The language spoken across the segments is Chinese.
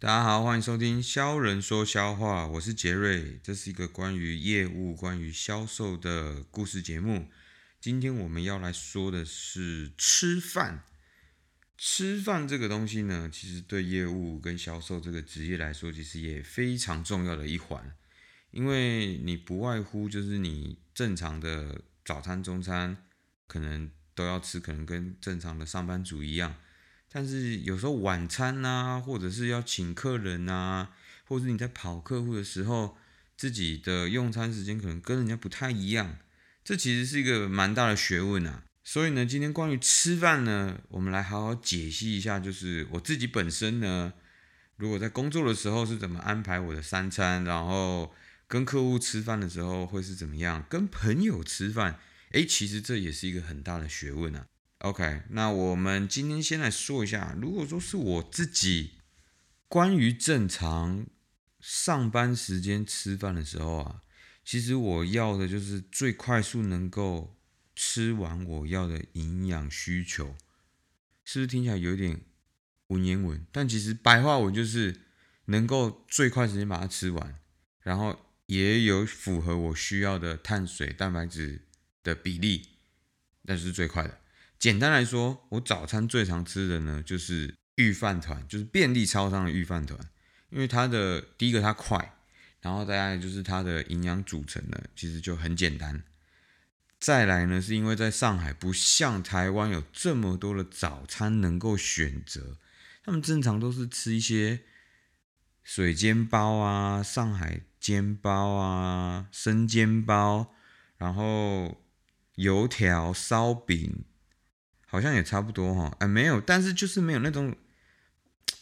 大家好，欢迎收听销人说销话，我是杰瑞，这是一个关于业务、关于销售的故事节目。今天我们要来说的是吃饭。吃饭这个东西呢，其实对业务跟销售这个职业来说，其实也非常重要的一环，因为你不外乎就是你正常的早餐、中餐可能都要吃，可能跟正常的上班族一样。但是有时候晚餐呐，或者是要请客人呐，或者是你在跑客户的时候，自己的用餐时间可能跟人家不太一样，这其实是一个蛮大的学问啊。所以呢，今天关于吃饭呢，我们来好好解析一下，就是我自己本身呢，如果在工作的时候是怎么安排我的三餐，然后跟客户吃饭的时候会是怎么样，跟朋友吃饭，诶，其实这也是一个很大的学问啊。OK，那我们今天先来说一下，如果说是我自己关于正常上班时间吃饭的时候啊，其实我要的就是最快速能够吃完我要的营养需求，是不是听起来有点文言文？但其实白话文就是能够最快时间把它吃完，然后也有符合我需要的碳水、蛋白质的比例，那是最快的。简单来说，我早餐最常吃的呢，就是御饭团，就是便利超商的御饭团。因为它的第一个它快，然后再来就是它的营养组成呢，其实就很简单。再来呢，是因为在上海不像台湾有这么多的早餐能够选择，他们正常都是吃一些水煎包啊、上海煎包啊、生煎包，然后油条、烧饼。好像也差不多哈，哎，没有，但是就是没有那种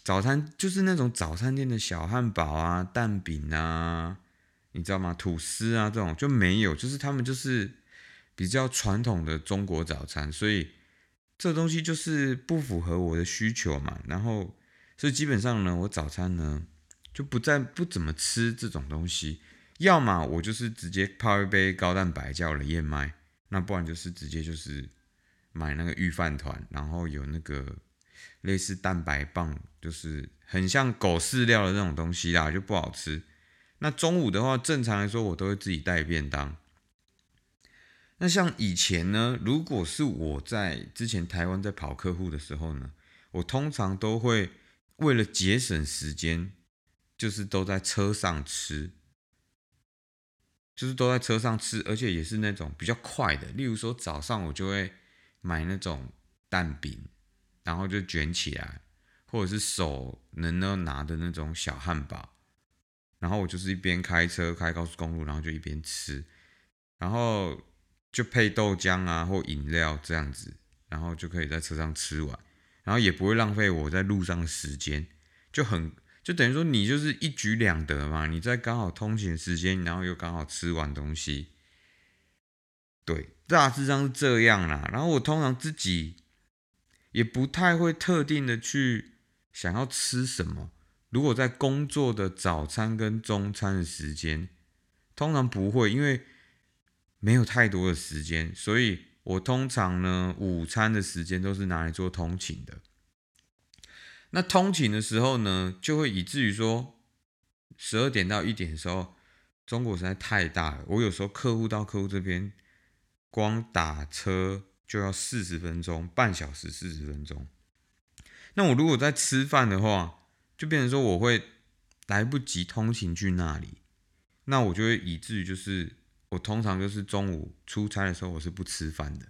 早餐，就是那种早餐店的小汉堡啊、蛋饼啊，你知道吗？吐司啊这种就没有，就是他们就是比较传统的中国早餐，所以这东西就是不符合我的需求嘛。然后，所以基本上呢，我早餐呢就不再不怎么吃这种东西，要么我就是直接泡一杯高蛋白叫了燕麦，那不然就是直接就是。买那个御饭团，然后有那个类似蛋白棒，就是很像狗饲料的那种东西啦，就不好吃。那中午的话，正常来说我都会自己带便当。那像以前呢，如果是我在之前台湾在跑客户的时候呢，我通常都会为了节省时间，就是都在车上吃，就是都在车上吃，而且也是那种比较快的。例如说早上我就会。买那种蛋饼，然后就卷起来，或者是手能够拿的那种小汉堡，然后我就是一边开车开高速公路，然后就一边吃，然后就配豆浆啊或饮料这样子，然后就可以在车上吃完，然后也不会浪费我在路上的时间，就很就等于说你就是一举两得嘛，你在刚好通勤时间，然后又刚好吃完东西。对，大致上是这样啦。然后我通常自己也不太会特定的去想要吃什么。如果在工作的早餐跟中餐的时间，通常不会，因为没有太多的时间，所以我通常呢午餐的时间都是拿来做通勤的。那通勤的时候呢，就会以至于说十二点到一点的时候，中国实在太大了。我有时候客户到客户这边。光打车就要四十分钟，半小时四十分钟。那我如果在吃饭的话，就变成说我会来不及通勤去那里。那我就会以至于就是我通常就是中午出差的时候我是不吃饭的，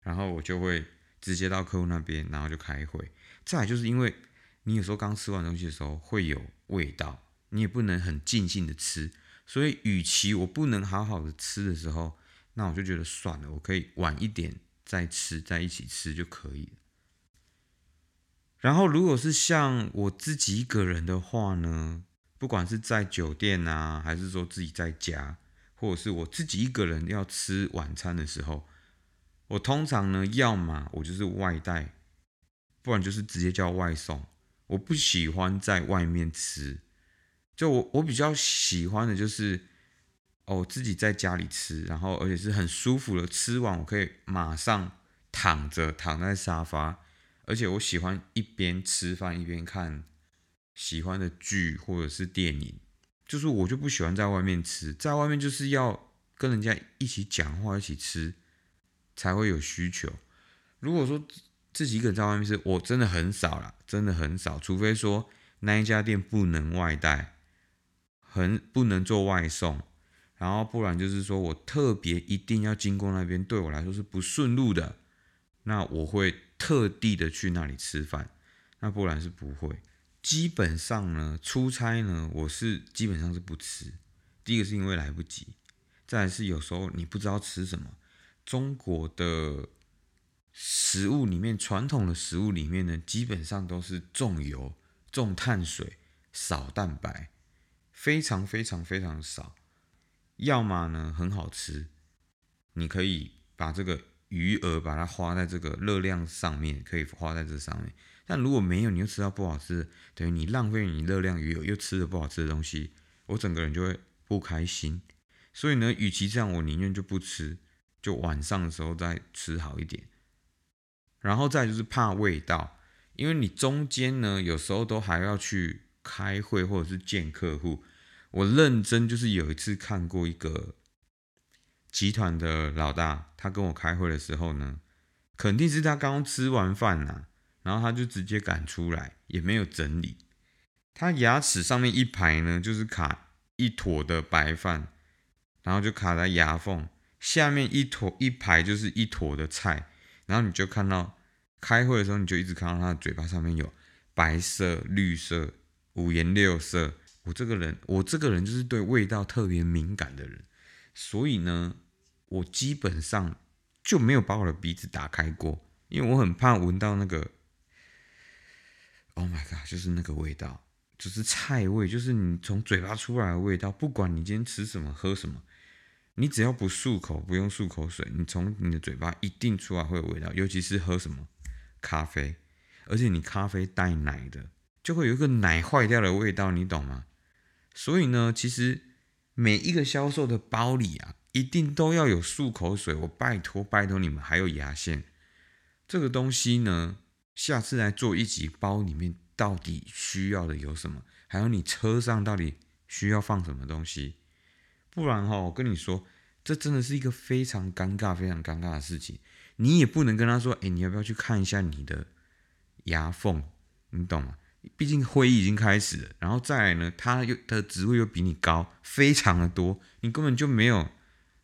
然后我就会直接到客户那边，然后就开会。再就是因为你有时候刚吃完东西的时候会有味道，你也不能很尽兴的吃，所以与其我不能好好的吃的时候。那我就觉得算了，我可以晚一点再吃，在一起吃就可以。然后，如果是像我自己一个人的话呢，不管是在酒店啊，还是说自己在家，或者是我自己一个人要吃晚餐的时候，我通常呢，要么我就是外带，不然就是直接叫外送。我不喜欢在外面吃，就我我比较喜欢的就是。哦，自己在家里吃，然后而且是很舒服的，吃完我可以马上躺着躺在沙发，而且我喜欢一边吃饭一边看喜欢的剧或者是电影，就是我就不喜欢在外面吃，在外面就是要跟人家一起讲话、一起吃才会有需求。如果说自己一个人在外面吃，我真的很少啦，真的很少，除非说那一家店不能外带，很不能做外送，然后不然就是说我特别一定要经过那边，对我来说是不顺路的，那我会特地的去那里吃饭，那不然是不会。基本上呢，出差呢，我是基本上是不吃。第一个是因为来不及，再来是有时候你不知道吃什么。中国的食物里面，传统的食物里面呢，基本上都是重油、重碳水、少蛋白，非常非常非常少。要么呢很好吃，你可以把这个余额把它花在这个热量上面，可以花在这上面。但如果没有，你又吃到不好吃，等于你浪费你热量余额，又吃了不好吃的东西，我整个人就会不开心。所以呢，与其这样，我宁愿就不吃，就晚上的时候再吃好一点。然后再就是怕味道，因为你中间呢，有时候都还要去开会或者是见客户。我认真就是有一次看过一个集团的老大，他跟我开会的时候呢，肯定是他刚吃完饭呐。然后他就直接赶出来，也没有整理。他牙齿上面一排呢，就是卡一坨的白饭，然后就卡在牙缝下面一坨一排就是一坨的菜。然后你就看到开会的时候，你就一直看到他的嘴巴上面有白色、绿色、五颜六色。我这个人，我这个人就是对味道特别敏感的人，所以呢，我基本上就没有把我的鼻子打开过，因为我很怕闻到那个。Oh my god！就是那个味道，就是菜味，就是你从嘴巴出来的味道。不管你今天吃什么、喝什么，你只要不漱口，不用漱口水，你从你的嘴巴一定出来会有味道。尤其是喝什么咖啡，而且你咖啡带奶的，就会有一个奶坏掉的味道，你懂吗？所以呢，其实每一个销售的包里啊，一定都要有漱口水。我拜托拜托你们，还有牙线，这个东西呢。下次来做一集，包里面到底需要的有什么？还有你车上到底需要放什么东西？不然哈，我跟你说，这真的是一个非常尴尬、非常尴尬的事情。你也不能跟他说，哎，你要不要去看一下你的牙缝？你懂吗？毕竟会议已经开始了，然后再来呢，他又的职位又比你高，非常的多，你根本就没有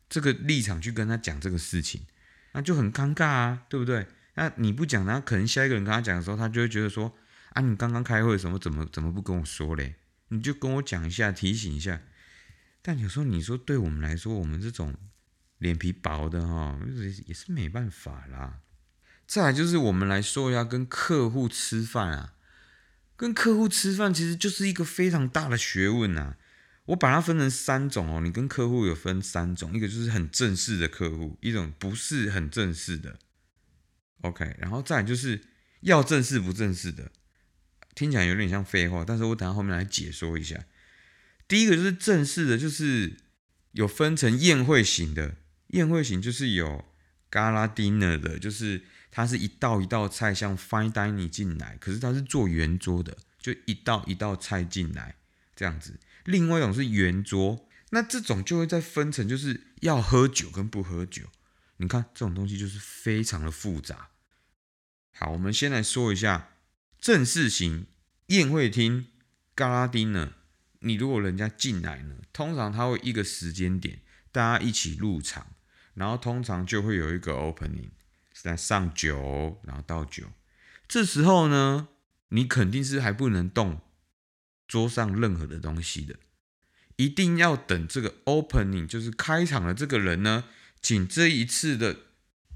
这个立场去跟他讲这个事情，那就很尴尬啊，对不对？那你不讲，那可能下一个人跟他讲的时候，他就会觉得说：啊，你刚刚开会什么，怎么怎么不跟我说嘞？你就跟我讲一下，提醒一下。但有时候你说，对我们来说，我们这种脸皮薄的哈，也是没办法啦。再来就是我们来说一下，跟客户吃饭啊，跟客户吃饭其实就是一个非常大的学问呐。我把它分成三种哦，你跟客户有分三种，一个就是很正式的客户，一种不是很正式的。OK，然后再就是要正式不正式的，听起来有点像废话，但是我等下后面来解说一下。第一个就是正式的，就是有分成宴会型的，宴会型就是有 gala dinner 的，就是它是一道一道菜像 fine dining 进来，可是它是做圆桌的，就一道一道菜进来这样子。另外一种是圆桌，那这种就会再分成就是要喝酒跟不喝酒。你看这种东西就是非常的复杂。好，我们先来说一下正式型宴会厅嘎拉丁呢。你如果人家进来呢，通常他会一个时间点，大家一起入场，然后通常就会有一个 opening，在上酒，然后倒酒。这时候呢，你肯定是还不能动桌上任何的东西的，一定要等这个 opening，就是开场的这个人呢，请这一次的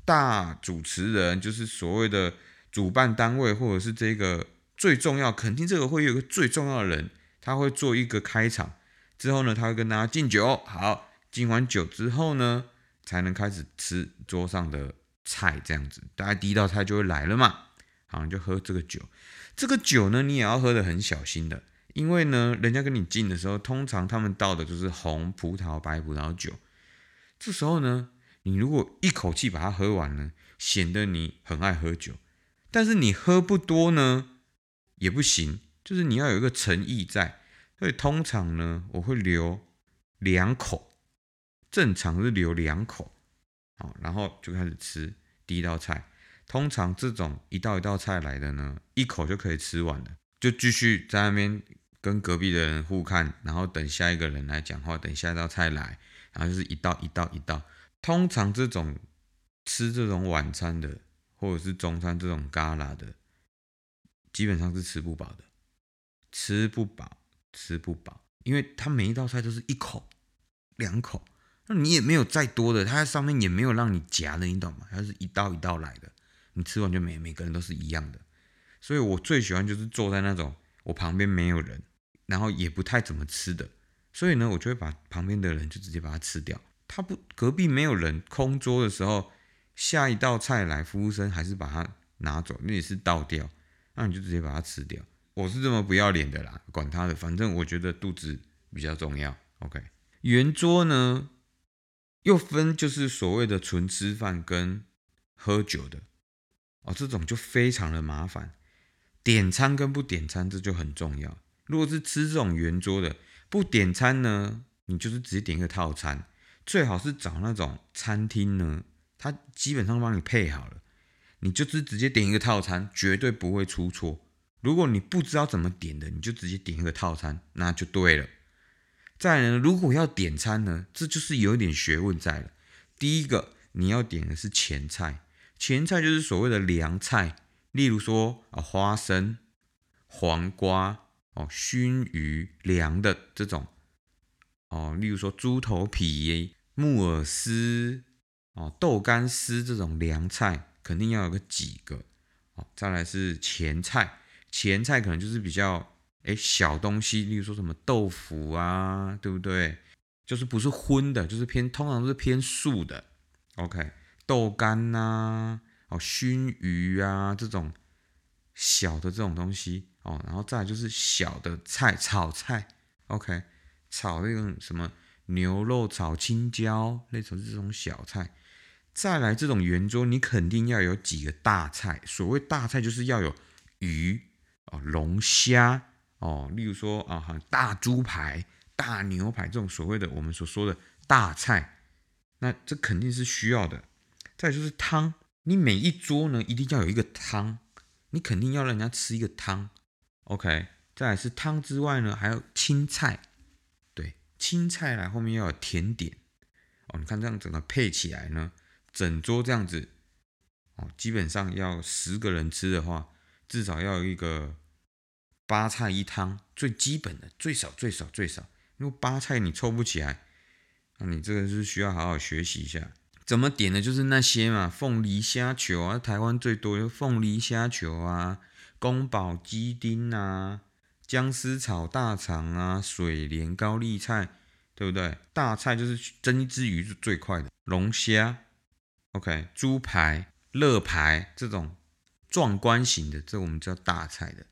大主持人，就是所谓的。主办单位或者是这个最重要，肯定这个会有一个最重要的人，他会做一个开场，之后呢，他会跟大家敬酒，好，敬完酒之后呢，才能开始吃桌上的菜，这样子，大家第一道菜就会来了嘛，好，你就喝这个酒，这个酒呢，你也要喝得很小心的，因为呢，人家跟你敬的时候，通常他们倒的就是红葡萄、白葡萄酒，这时候呢，你如果一口气把它喝完呢，显得你很爱喝酒。但是你喝不多呢，也不行，就是你要有一个诚意在。所以通常呢，我会留两口，正常是留两口，好，然后就开始吃第一道菜。通常这种一道一道菜来的呢，一口就可以吃完了，就继续在那边跟隔壁的人互看，然后等下一个人来讲话，等下一道菜来，然后就是一道一道一道。通常这种吃这种晚餐的，或者是中餐这种旮旯的，基本上是吃不饱的，吃不饱。吃不饱，因为他每一道菜都是一口、两口，那你也没有再多的，它在上面也没有让你夹的，你懂吗？它是一道一道来的，你吃完就每每个人都是一样的。所以我最喜欢就是坐在那种我旁边没有人，然后也不太怎么吃的，所以呢，我就会把旁边的人就直接把它吃掉。他不隔壁没有人空桌的时候，下一道菜来，服务生还是把它拿走，那也是倒掉，那你就直接把它吃掉。我是这么不要脸的啦，管他的，反正我觉得肚子比较重要。OK，圆桌呢又分就是所谓的纯吃饭跟喝酒的哦，这种就非常的麻烦。点餐跟不点餐这就很重要。如果是吃这种圆桌的，不点餐呢，你就是直接点一个套餐，最好是找那种餐厅呢，它基本上帮你配好了，你就是直接点一个套餐，绝对不会出错。如果你不知道怎么点的，你就直接点一个套餐，那就对了。再呢，如果要点餐呢，这就是有一点学问在了。第一个，你要点的是前菜，前菜就是所谓的凉菜，例如说啊花生、黄瓜哦、熏鱼凉的这种哦，例如说猪头皮、木耳丝哦、豆干丝这种凉菜，肯定要有个几个哦。再来是前菜。前菜可能就是比较哎小东西，例如说什么豆腐啊，对不对？就是不是荤的，就是偏通常都是偏素的。OK，豆干呐，哦熏鱼啊这种小的这种东西哦，然后再就是小的菜炒菜，OK，炒那种什么牛肉炒青椒，类似这种小菜。再来这种圆桌，你肯定要有几个大菜。所谓大菜，就是要有鱼。哦，龙虾哦，例如说啊，哈，大猪排、大牛排这种所谓的我们所说的大菜，那这肯定是需要的。再就是汤，你每一桌呢一定要有一个汤，你肯定要让人家吃一个汤。OK，再来是汤之外呢，还有青菜，对，青菜来后面要有甜点。哦，你看这样整个配起来呢，整桌这样子，哦，基本上要十个人吃的话。至少要有一个八菜一汤，最基本的，最少最少最少，因为八菜你凑不起来，那你这个是需要好好学习一下。怎么点的，就是那些嘛，凤梨虾球啊，台湾最多的凤梨虾球啊，宫保鸡丁啊，姜丝炒大肠啊，水莲高丽菜，对不对？大菜就是蒸一只鱼是最快的，龙虾，OK，猪排、肋排这种。壮观型的，这我们叫大菜的。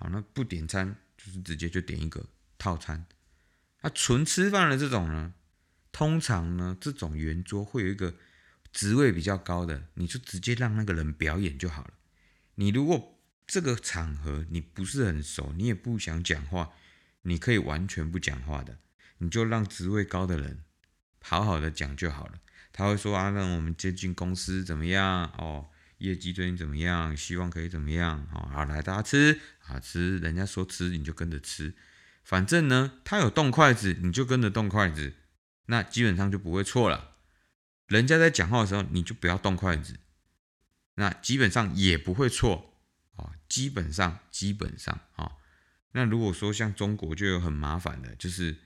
好，那不点餐就是直接就点一个套餐。那纯吃饭的这种呢，通常呢这种圆桌会有一个职位比较高的，你就直接让那个人表演就好了。你如果这个场合你不是很熟，你也不想讲话，你可以完全不讲话的，你就让职位高的人好好的讲就好了。他会说啊，让我们接近公司怎么样哦？业绩最近怎么样？希望可以怎么样？好，来大家吃啊吃，人家说吃你就跟着吃，反正呢，他有动筷子你就跟着动筷子，那基本上就不会错了。人家在讲话的时候你就不要动筷子，那基本上也不会错啊。基本上基本上啊，那如果说像中国就有很麻烦的，就是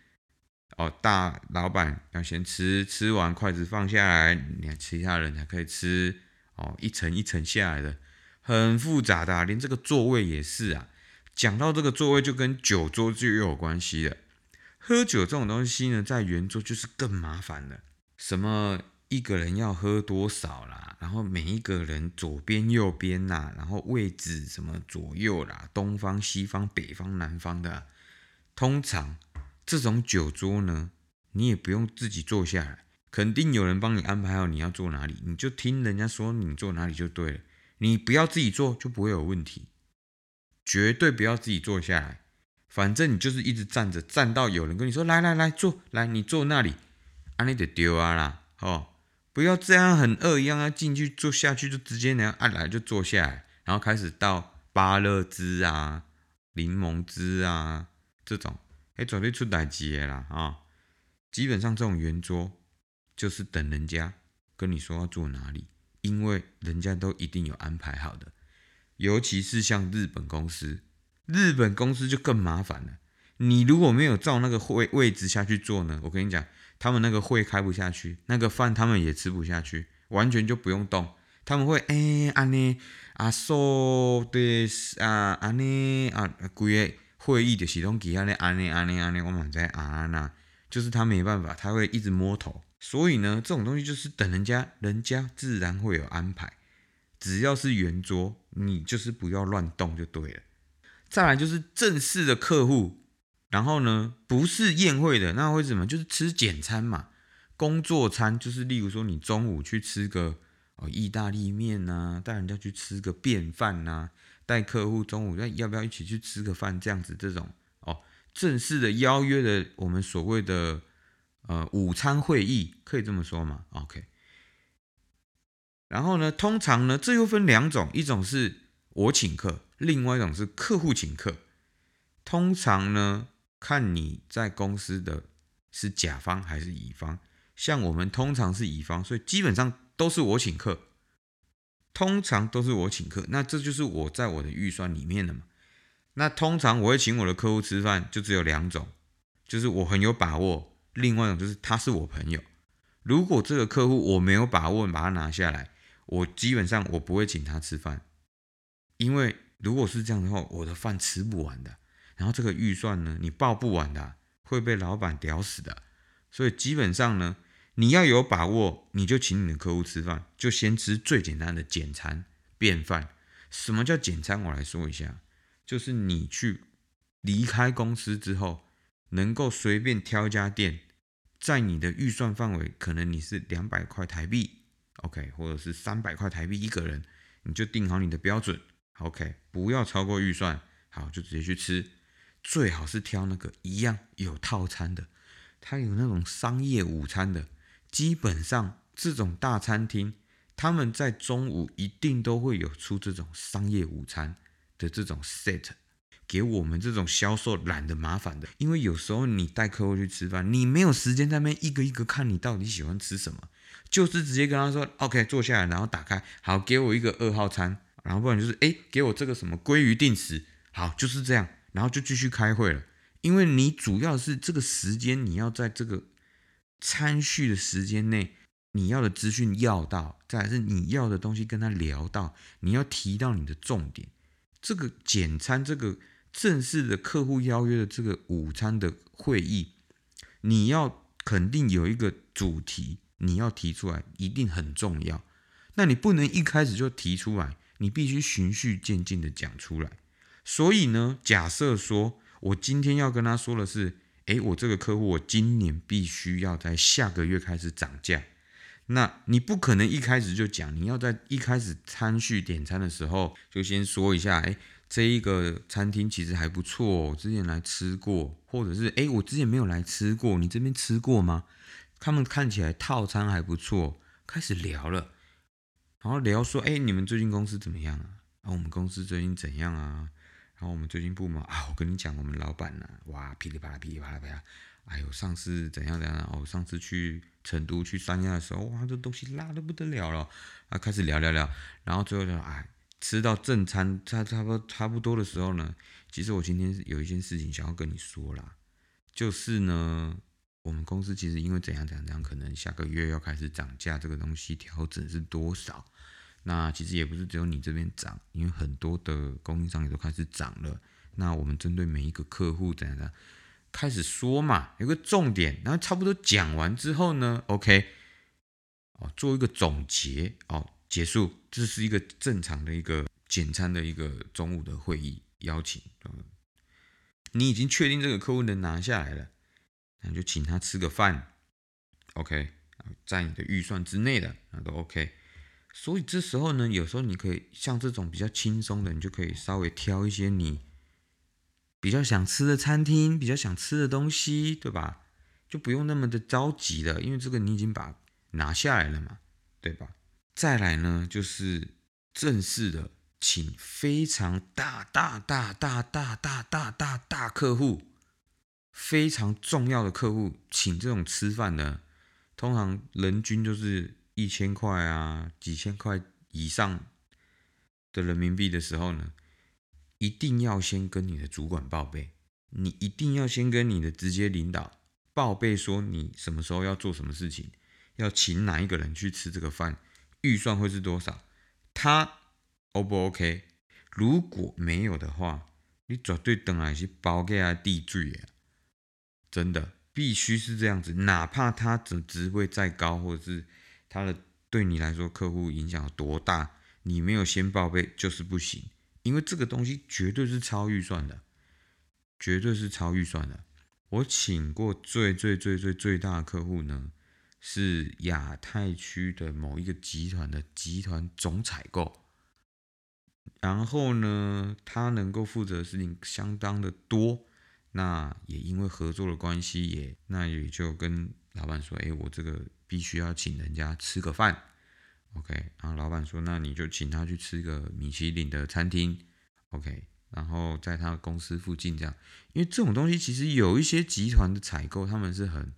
哦大老板要先吃，吃完筷子放下来，你其他人才可以吃。哦，一层一层下来的，很复杂的，连这个座位也是啊。讲到这个座位，就跟酒桌就又有关系了。喝酒这种东西呢，在圆桌就是更麻烦了。什么一个人要喝多少啦，然后每一个人左边右边呐，然后位置什么左右啦，东方西方北方南方的。通常这种酒桌呢，你也不用自己坐下来。肯定有人帮你安排好你要坐哪里，你就听人家说你坐哪里就对了。你不要自己坐就不会有问题。绝对不要自己坐下来，反正你就是一直站着，站到有人跟你说来来来坐，来你坐那里，啊你得丢啊啦，哦，不要这样很饿一样啊，进去坐下去就直接那样按来就坐下来，然后开始倒芭乐汁啊、柠檬汁啊这种，哎，准备出代机啦啊，基本上这种圆桌就是等人家跟你说要坐哪里，因为人家都一定有安排好的。尤其是像日本公司，日本公司就更麻烦了。你如果没有照那个会位置下去做呢，我跟你讲，他们那个会开不下去，那个饭他们也吃不下去，完全就不用动。他们会哎安尼啊说的啊安尼啊，规个会议的系统底下咧安尼安尼安尼，我们在啊那，就是他没办法，他会一直摸头。所以呢，这种东西就是等人家，人家自然会有安排。只要是圆桌，你就是不要乱动就对了。再来就是正式的客户，然后呢不是宴会的，那会什么？就是吃简餐嘛，工作餐就是例如说你中午去吃个哦意大利面呐，带人家去吃个便饭呐，带客户中午要要不要一起去吃个饭这样子这种哦正式的邀约的我们所谓的呃午餐会议，可以这么说吗？OK。然后呢，通常呢，这又分两种，一种是我请客，另外一种是客户请客。通常呢，看你在公司的是甲方还是乙方。像我们通常是乙方，所以基本上都是我请客，通常都是我请客。那这就是我在我的预算里面的嘛。那通常我会请我的客户吃饭，就只有两种，就是我很有把握，另外一种就是他是我朋友。如果这个客户我没有把握把他拿下来。我基本上我不会请他吃饭，因为如果是这样的话，我的饭吃不完的。然后这个预算呢，你报不完的，会被老板屌死的。所以基本上呢，你要有把握，你就请你的客户吃饭，就先吃最简单的简餐便饭。什么叫简餐？我来说一下，就是你去离开公司之后，能够随便挑一家店，在你的预算范围，可能你是两百块台币。OK，或者是三百块台币一个人，你就定好你的标准。OK，不要超过预算，好就直接去吃。最好是挑那个一样有套餐的，它有那种商业午餐的。基本上这种大餐厅，他们在中午一定都会有出这种商业午餐的这种 set，给我们这种销售懒得麻烦的。因为有时候你带客户去吃饭，你没有时间在那边一个一个看你到底喜欢吃什么。就是直接跟他说，OK，坐下来，然后打开，好，给我一个二号餐，然后不然就是，哎，给我这个什么鲑鱼定时，好，就是这样，然后就继续开会了。因为你主要是这个时间，你要在这个餐序的时间内，你要的资讯要到，再是你要的东西跟他聊到，你要提到你的重点。这个简餐，这个正式的客户邀约的这个午餐的会议，你要肯定有一个主题。你要提出来一定很重要，那你不能一开始就提出来，你必须循序渐进的讲出来。所以呢，假设说我今天要跟他说的是，诶，我这个客户我今年必须要在下个月开始涨价，那你不可能一开始就讲，你要在一开始餐序点餐的时候就先说一下，诶，这一个餐厅其实还不错，之前来吃过，或者是诶，我之前没有来吃过，你这边吃过吗？他们看起来套餐还不错，开始聊了，然后聊说：“哎，你们最近公司怎么样啊？啊，我们公司最近怎样啊？然后我们最近部门啊，我跟你讲，我们老板呢，哇，噼里啪啦，噼里啪啦，啪啦，哎呦，上次怎样怎样？哦，上次去成都去三亚的时候，哇，这东西辣的不得了了。啊，开始聊聊聊，然后最后就哎，吃到正餐差差不多差不多的时候呢，其实我今天有一件事情想要跟你说啦，就是呢。”我们公司其实因为怎样怎样怎样，可能下个月要开始涨价，这个东西调整是多少？那其实也不是只有你这边涨，因为很多的供应商也都开始涨了。那我们针对每一个客户怎样怎样开始说嘛，有个重点，然后差不多讲完之后呢，OK，哦，做一个总结，哦，结束，这是一个正常的一个简餐的一个中午的会议邀请。嗯你已经确定这个客户能拿下来了。那就请他吃个饭，OK，在你的预算之内的那都 OK。所以这时候呢，有时候你可以像这种比较轻松的，你就可以稍微挑一些你比较想吃的餐厅，比较想吃的东西，对吧？就不用那么的着急了，因为这个你已经把拿下来了嘛，对吧？再来呢，就是正式的请非常大大大大大大大大大客户，非常重要的客户，请这种吃饭呢，通常人均就是一千块啊，几千块以上的人民币的时候呢，一定要先跟你的主管报备，你一定要先跟你的直接领导报备，说你什么时候要做什么事情，要请哪一个人去吃这个饭。预算会是多少？他 O 不 OK？如果没有的话，你绝对等来是包给他地罪啊！真的必须是这样子，哪怕他的职位再高，或者是他的对你来说客户影响有多大，你没有先报备就是不行，因为这个东西绝对是超预算的，绝对是超预算的。我请过最最最最最大的客户呢？是亚太区的某一个集团的集团总采购，然后呢，他能够负责的事情相当的多，那也因为合作的关系，也那也就跟老板说，哎，我这个必须要请人家吃个饭，OK，然后老板说，那你就请他去吃个米其林的餐厅，OK，然后在他公司附近这样，因为这种东西其实有一些集团的采购，他们是很。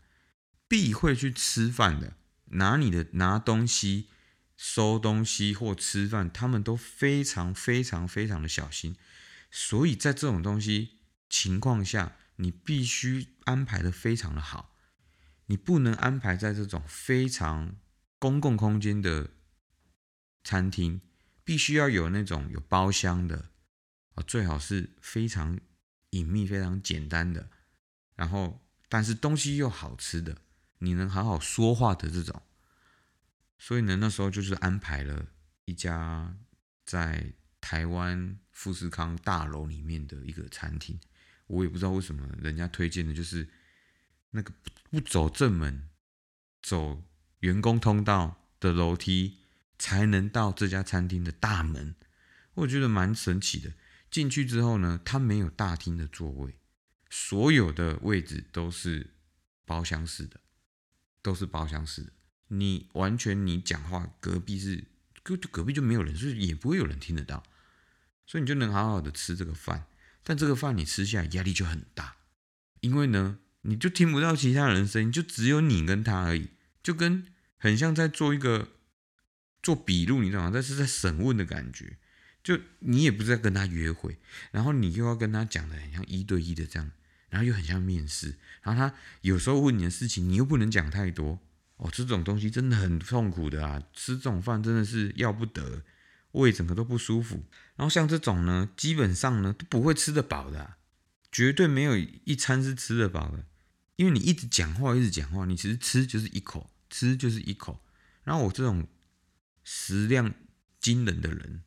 必会去吃饭的，拿你的拿东西、收东西或吃饭，他们都非常非常非常的小心。所以在这种东西情况下，你必须安排的非常的好。你不能安排在这种非常公共空间的餐厅，必须要有那种有包厢的啊，最好是非常隐秘、非常简单的，然后但是东西又好吃的。你能好好说话的这种，所以呢，那时候就是安排了一家在台湾富士康大楼里面的一个餐厅。我也不知道为什么人家推荐的就是那个不走正门，走员工通道的楼梯才能到这家餐厅的大门。我觉得蛮神奇的。进去之后呢，它没有大厅的座位，所有的位置都是包厢式的。都是包厢式的，你完全你讲话，隔壁是隔隔壁就没有人，所以也不会有人听得到，所以你就能好好的吃这个饭。但这个饭你吃下来压力就很大，因为呢，你就听不到其他人声音，就只有你跟他而已，就跟很像在做一个做笔录，你知道吗？但是在审问的感觉，就你也不是在跟他约会，然后你又要跟他讲的很像一对一的这样。然后又很像面试，然后他有时候问你的事情，你又不能讲太多哦。这种东西真的很痛苦的啊，吃这种饭真的是要不得，胃整个都不舒服。然后像这种呢，基本上呢都不会吃得饱的，绝对没有一餐是吃得饱的，因为你一直讲话，一直讲话，你其实吃就是一口，吃就是一口。然后我这种食量惊人的人，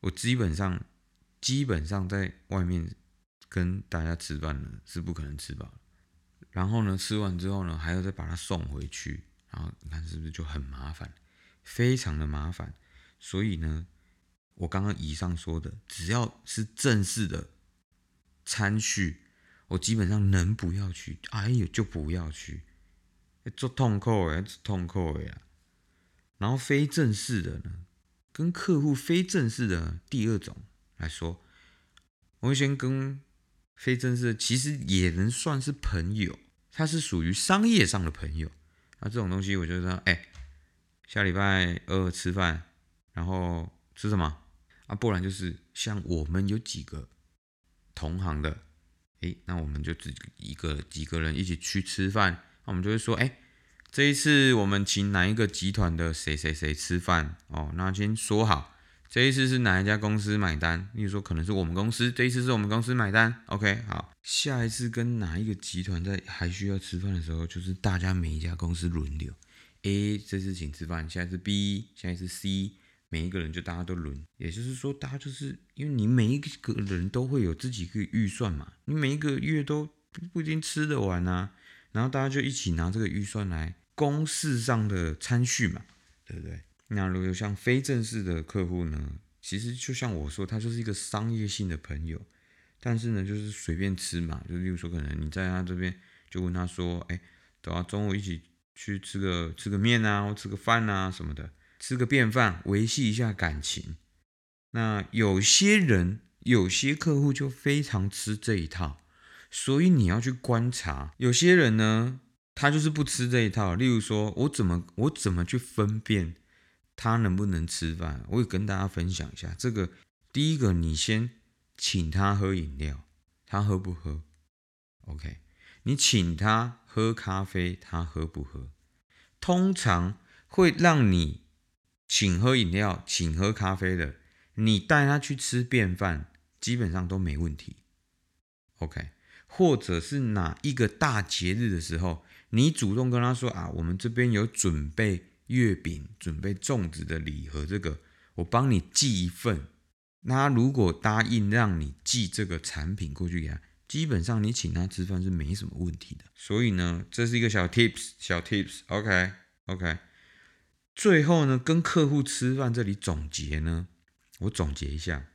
我基本上基本上在外面。跟大家吃饭呢是不可能吃饱，然后呢吃完之后呢还要再把它送回去，然后你看是不是就很麻烦，非常的麻烦。所以呢，我刚刚以上说的，只要是正式的餐叙，我基本上能不要去，哎呦就不要去，做痛苦哎，做痛苦呀。然后非正式的呢，跟客户非正式的第二种来说，我会先跟。非正式其实也能算是朋友，他是属于商业上的朋友。那这种东西，我就说，哎，下礼拜二吃饭，然后吃什么？啊，不然就是像我们有几个同行的，哎，那我们就只一个几个人一起去吃饭，那我们就会说，哎，这一次我们请哪一个集团的谁谁谁吃饭哦？那先说好。这一次是哪一家公司买单？例如说，可能是我们公司。这一次是我们公司买单。OK，好。下一次跟哪一个集团在还需要吃饭的时候，就是大家每一家公司轮流。A 这次请吃饭，下一次 B，下一次 C，每一个人就大家都轮。也就是说，大家就是因为你每一个人都会有自己个预算嘛，你每一个月都不一定吃得完啊。然后大家就一起拿这个预算来公事上的参叙嘛，对不对？那如果像非正式的客户呢，其实就像我说，他就是一个商业性的朋友，但是呢，就是随便吃嘛，就例如说，可能你在他这边就问他说，哎，等下中午一起去吃个吃个面啊，或吃个饭啊什么的，吃个便饭，维系一下感情。那有些人，有些客户就非常吃这一套，所以你要去观察。有些人呢，他就是不吃这一套。例如说，我怎么我怎么去分辨他能不能吃饭？我也跟大家分享一下。这个第一个，你先请他喝饮料，他喝不喝？OK，你请他喝咖啡，他喝不喝？通常会让你请喝饮料、请喝咖啡的。你带他去吃便饭，基本上都没问题，OK？或者是哪一个大节日的时候，你主动跟他说啊，我们这边有准备月饼、准备粽子的礼盒，这个我帮你寄一份。那如果答应让你寄这个产品过去给他，基本上你请他吃饭是没什么问题的。所以呢，这是一个小 tips，小 tips，OK？OK？最后呢，跟客户吃饭这里总结呢。我总结一下，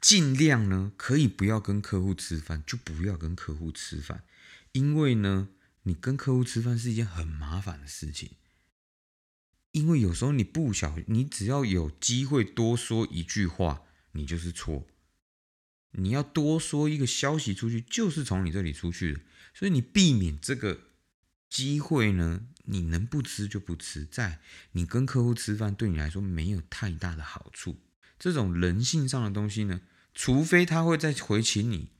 尽量呢可以不要跟客户吃饭，就不要跟客户吃饭，因为呢，你跟客户吃饭是一件很麻烦的事情。因为有时候你不小，你只要有机会多说一句话，你就是错。你要多说一个消息出去，就是从你这里出去的，所以你避免这个机会呢。你能不吃就不吃，在你跟客户吃饭对你来说没有太大的好处。这种人性上的东西呢，除非他会再回请你，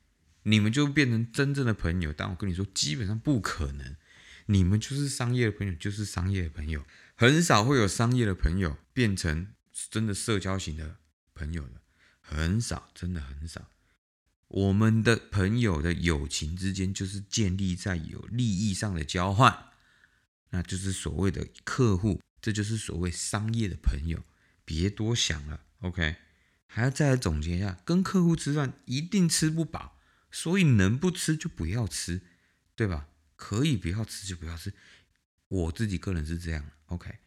你们就变成真正的朋友。但我跟你说，基本上不可能。你们就是商业的朋友，就是商业的朋友，很少会有商业的朋友变成真的社交型的朋友的，很少，真的很少。我们的朋友的友情之间，就是建立在有利益上的交换。那就是所谓的客户，这就是所谓商业的朋友，别多想了，OK？还要再来总结一下，跟客户吃饭一定吃不饱，所以能不吃就不要吃，对吧？可以不要吃就不要吃，我自己个人是这样，OK？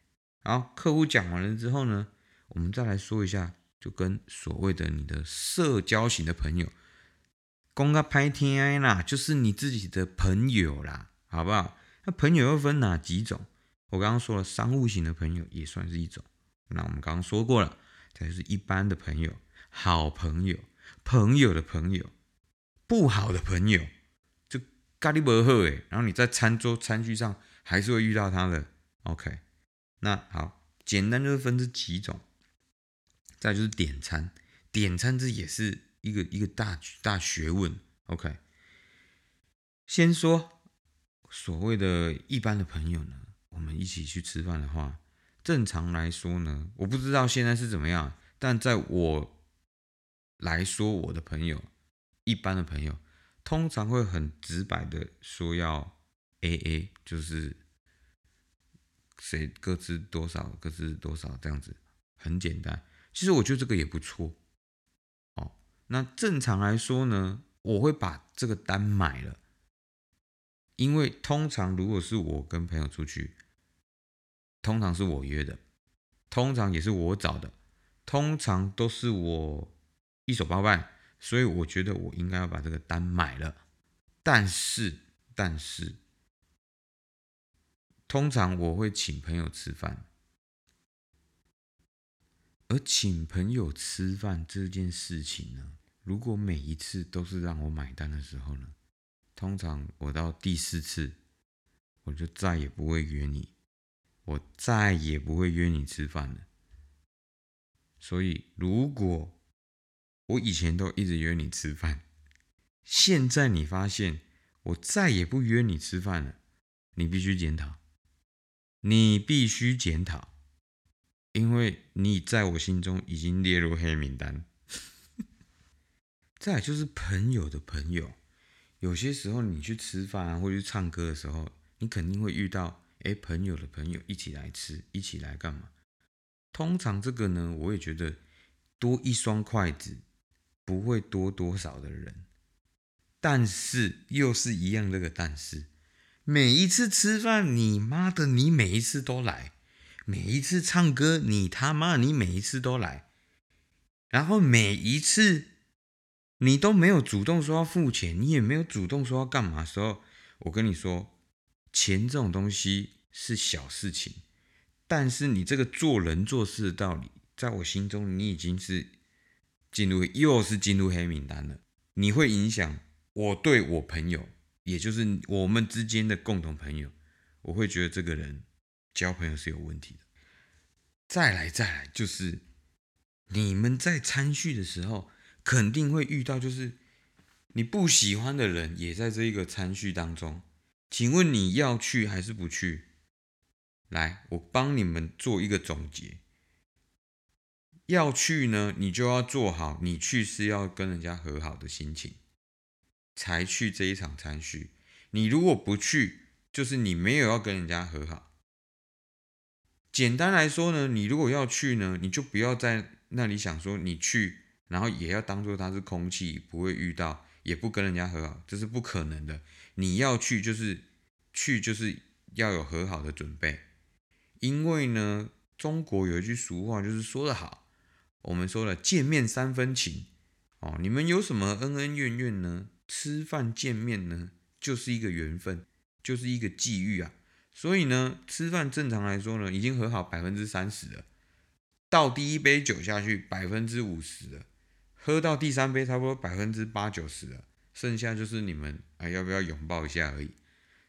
好，客户讲完了之后呢，我们再来说一下，就跟所谓的你的社交型的朋友，公个拍天啦，就是你自己的朋友啦，好不好？那朋友又分哪几种？我刚刚说了，商务型的朋友也算是一种。那我们刚刚说过了，再就是一般的朋友、好朋友、朋友的朋友、不好的朋友，就咖喱不喝诶。然后你在餐桌餐具上还是会遇到他的。OK，那好，简单就是分这几种。再就是点餐，点餐这也是一个一个大大学问。OK，先说。所谓的一般的朋友呢，我们一起去吃饭的话，正常来说呢，我不知道现在是怎么样，但在我来说，我的朋友，一般的朋友，通常会很直白的说要 A A，就是谁各自多少，各自多少这样子，很简单。其实我觉得这个也不错。哦，那正常来说呢，我会把这个单买了。因为通常如果是我跟朋友出去，通常是我约的，通常也是我找的，通常都是我一手包办，所以我觉得我应该要把这个单买了。但是，但是，通常我会请朋友吃饭，而请朋友吃饭这件事情呢，如果每一次都是让我买单的时候呢？通常我到第四次，我就再也不会约你，我再也不会约你吃饭了。所以，如果我以前都一直约你吃饭，现在你发现我再也不约你吃饭了，你必须检讨，你必须检讨，因为你在我心中已经列入黑名单。再就是朋友的朋友。有些时候你去吃饭啊，或者去唱歌的时候，你肯定会遇到哎朋友的朋友一起来吃，一起来干嘛？通常这个呢，我也觉得多一双筷子不会多多少的人，但是又是一样这个但是，每一次吃饭，你妈的你每一次都来，每一次唱歌，你他妈你每一次都来，然后每一次你都没有主动说要付钱，你也没有主动说要干嘛时候，我跟你说，钱这种东西是小事情，但是你这个做人做事的道理，在我心中你已经是进入又是进入黑名单了，你会影响我对我朋友，也就是我们之间的共同朋友，我会觉得这个人。交朋友是有问题的。再来，再来，就是你们在参叙的时候，肯定会遇到，就是你不喜欢的人也在这一个参叙当中。请问你要去还是不去？来，我帮你们做一个总结。要去呢，你就要做好，你去是要跟人家和好的心情，才去这一场参叙。你如果不去，就是你没有要跟人家和好。简单来说呢，你如果要去呢，你就不要在那里想说你去，然后也要当做它是空气，不会遇到，也不跟人家和好，这是不可能的。你要去就是去，就是要有和好的准备。因为呢，中国有一句俗话就是说得好，我们说了见面三分情哦，你们有什么恩恩怨怨呢？吃饭见面呢，就是一个缘分，就是一个际遇啊。所以呢，吃饭正常来说呢，已经和好百分之三十了。倒第一杯酒下去，百分之五十了。喝到第三杯，差不多百分之八九十了。剩下就是你们啊，要不要拥抱一下而已。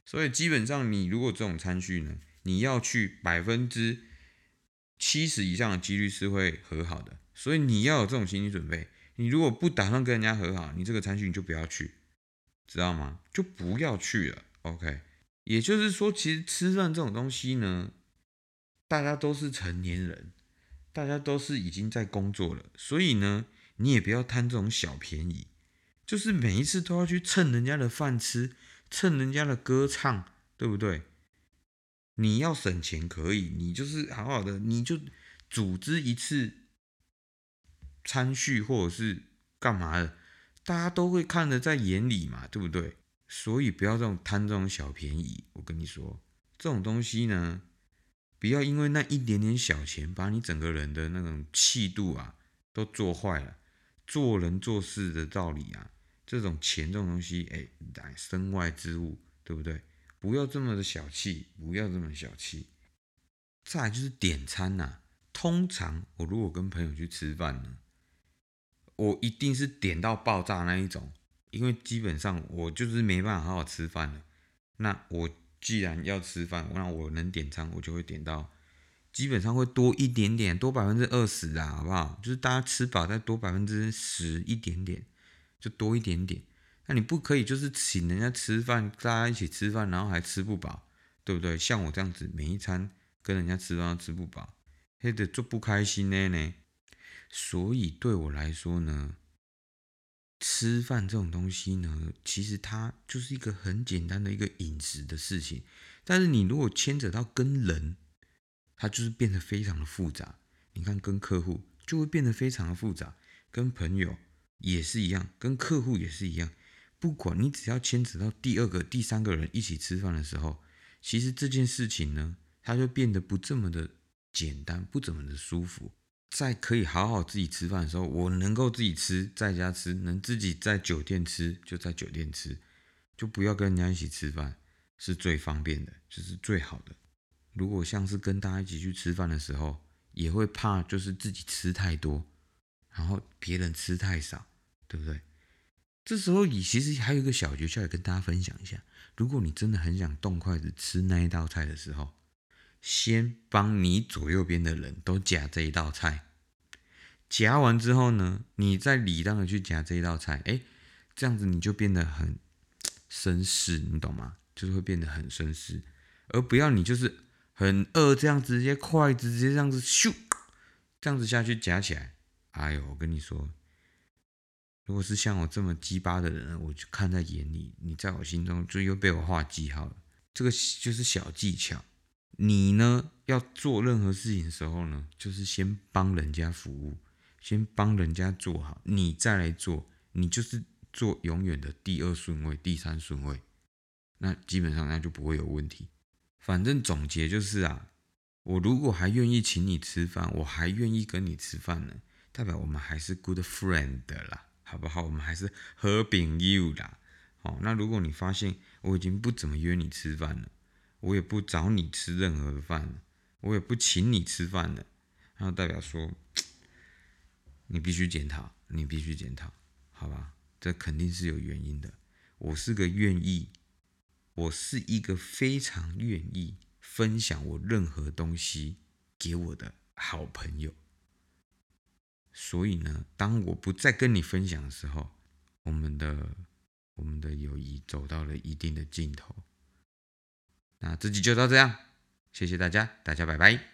所以基本上，你如果这种餐序呢，你要去百分之七十以上的几率是会和好的。所以你要有这种心理准备。你如果不打算跟人家和好，你这个餐序你就不要去，知道吗？就不要去了。OK。也就是说，其实吃饭这种东西呢，大家都是成年人，大家都是已经在工作了，所以呢，你也不要贪这种小便宜，就是每一次都要去蹭人家的饭吃，蹭人家的歌唱，对不对？你要省钱可以，你就是好好的，你就组织一次餐叙或者是干嘛的，大家都会看得在眼里嘛，对不对？所以不要这种贪这种小便宜，我跟你说，这种东西呢，不要因为那一点点小钱，把你整个人的那种气度啊都做坏了。做人做事的道理啊，这种钱这种东西，哎，身外之物，对不对？不要这么的小气，不要这么小气。再就是点餐呐，通常我如果跟朋友去吃饭呢，我一定是点到爆炸那一种。因为基本上我就是没办法好好吃饭了，那我既然要吃饭，那我能点餐，我就会点到，基本上会多一点点，多百分之二十啊，好不好？就是大家吃饱再多百分之十一点点，就多一点点。那你不可以就是请人家吃饭，大家一起吃饭，然后还吃不饱，对不对？像我这样子，每一餐跟人家吃饭都吃不饱，还得做不开心呢呢。所以对我来说呢。吃饭这种东西呢，其实它就是一个很简单的一个饮食的事情，但是你如果牵扯到跟人，它就是变得非常的复杂。你看，跟客户就会变得非常的复杂，跟朋友也是一样，跟客户也是一样。不管你只要牵扯到第二个、第三个人一起吃饭的时候，其实这件事情呢，它就变得不这么的简单，不怎么的舒服。在可以好好自己吃饭的时候，我能够自己吃，在家吃，能自己在酒店吃就在酒店吃，就不要跟人家一起吃饭，是最方便的，就是最好的。如果像是跟大家一起去吃饭的时候，也会怕就是自己吃太多，然后别人吃太少，对不对？这时候你其实还有一个小诀窍，也跟大家分享一下。如果你真的很想动筷子吃那一道菜的时候，先帮你左右边的人都夹这一道菜，夹完之后呢，你再礼当的去夹这一道菜，哎，这样子你就变得很 绅士，你懂吗？就是会变得很绅士，而不要你就是很饿，这样直接筷子直接这样子咻，这样子下去夹起来。哎呦，我跟你说，如果是像我这么鸡巴的人，我就看在眼里，你在我心中就又被我画记号了。这个就是小技巧。你呢，要做任何事情的时候呢，就是先帮人家服务，先帮人家做好，你再来做，你就是做永远的第二顺位、第三顺位，那基本上那就不会有问题。反正总结就是啊，我如果还愿意请你吃饭，我还愿意跟你吃饭呢，代表我们还是 good friend 啦，好不好？我们还是和朋友啦。好，那如果你发现我已经不怎么约你吃饭了，我也不找你吃任何的饭了，我也不请你吃饭了，那代表说你必须检讨，你必须检讨，好吧？这肯定是有原因的。我是个愿意，我是一个非常愿意分享我任何东西给我的好朋友。所以呢，当我不再跟你分享的时候，我们的我们的友谊走到了一定的尽头。那这集就到这样，谢谢大家，大家拜拜。